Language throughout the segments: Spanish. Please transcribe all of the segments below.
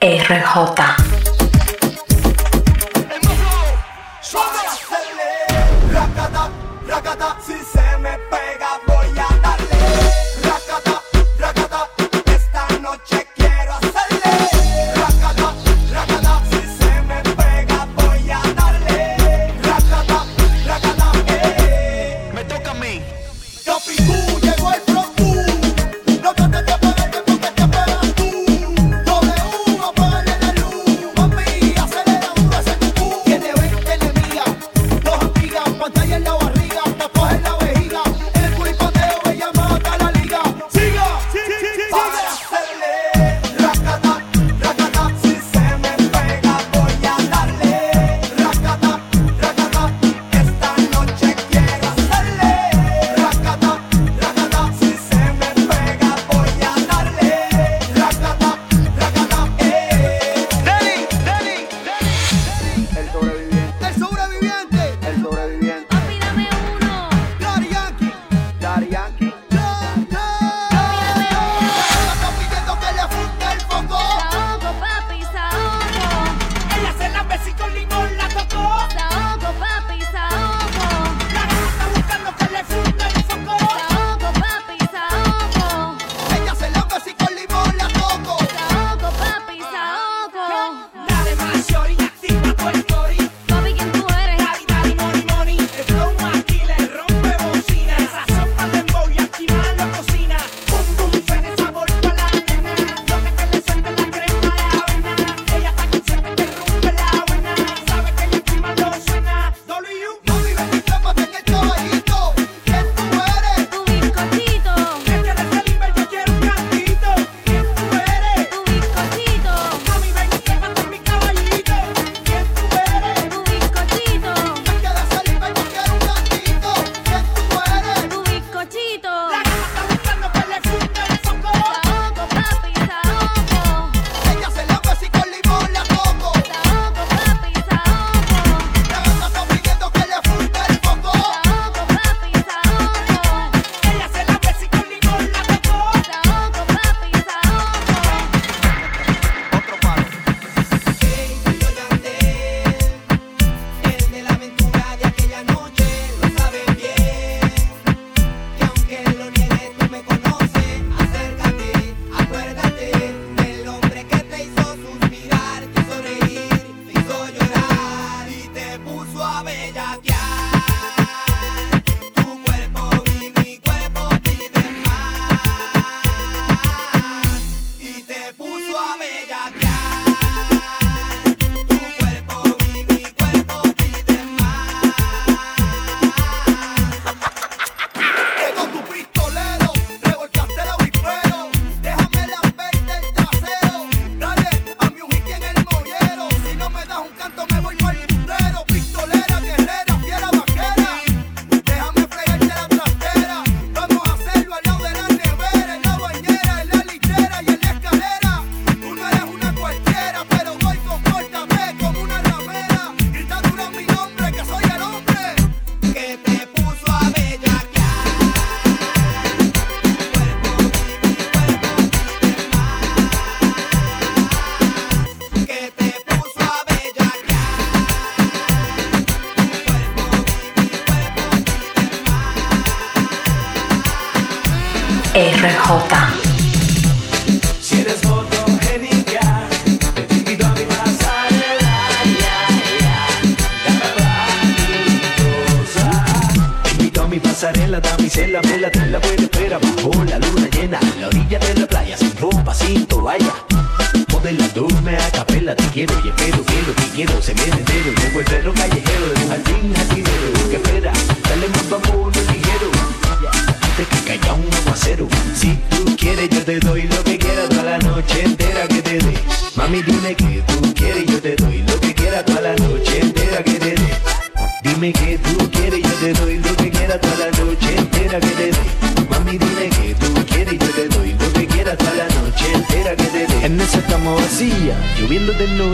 RJ. RJ. pasarela, te invito a mi pasarela, también se damisela, vela, te la puede espera bajo la luna llena, en la orilla de la playa, sin ropa, sin toalla. Modelándome a capela, te quiero y espero, quiero, te quiero, se viene entero, luego el perro callejero, de un jardín jardinero, que espera, dale más vamos, ligero. te doy lo que quieras toda la noche entera que te dé. Mami, dime que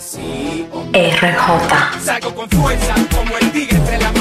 RJ. Salgo con fuerza como el tigre de la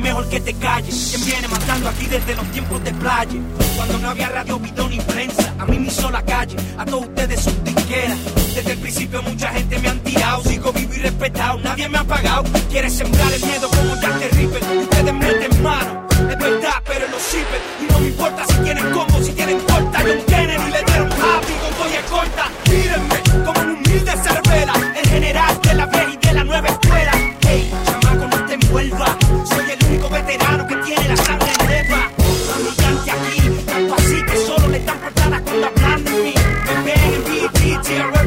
mejor que te calles. Quien viene matando aquí desde los tiempos de playa. Cuando no había radio, bidón ni prensa, a mí me hizo la calle, a todos ustedes sus tiqueras. Desde el principio mucha gente me han tirado, sigo vivo y respetado, nadie me ha pagado. Quieres sembrar el miedo como ya te ripen, ustedes meten mano, es verdad, pero lo sirven. Y no me importa si tienen combo, si tienen corta, John Kennedy le dieron happy, con corta. tear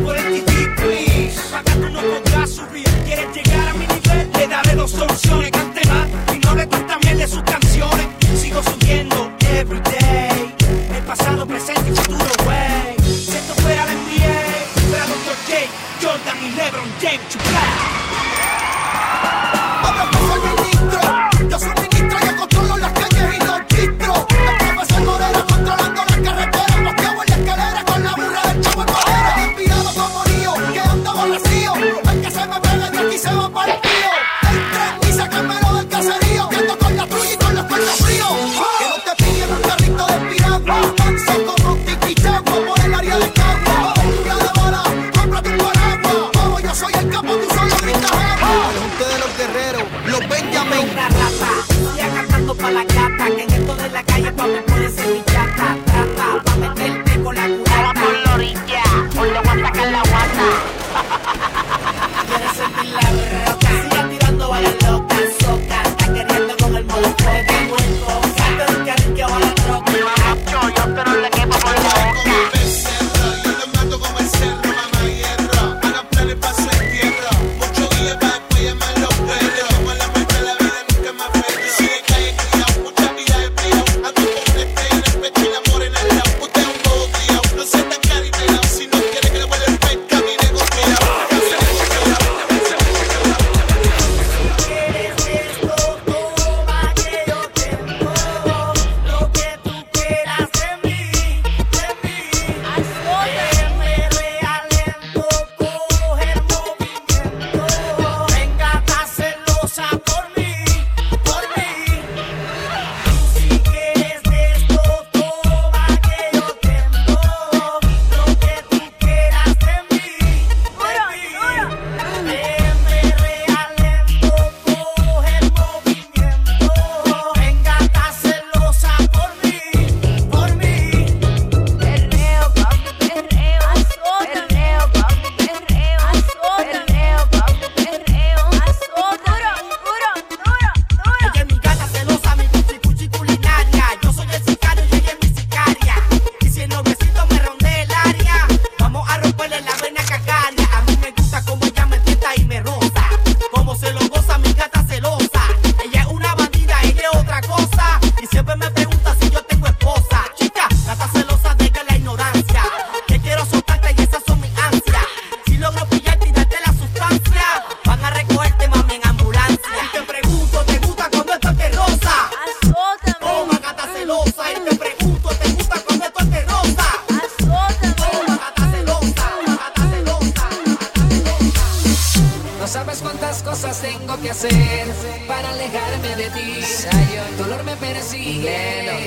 dolor me persigue.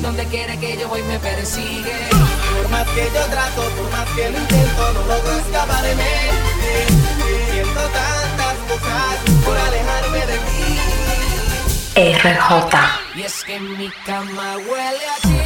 Donde quiera que yo voy me persigue. Por más que yo trato, por más que lo intento, no logro escaparme. Siento tantas cosas por alejarme de ti. RJ. Y es que mi cama huele a ti.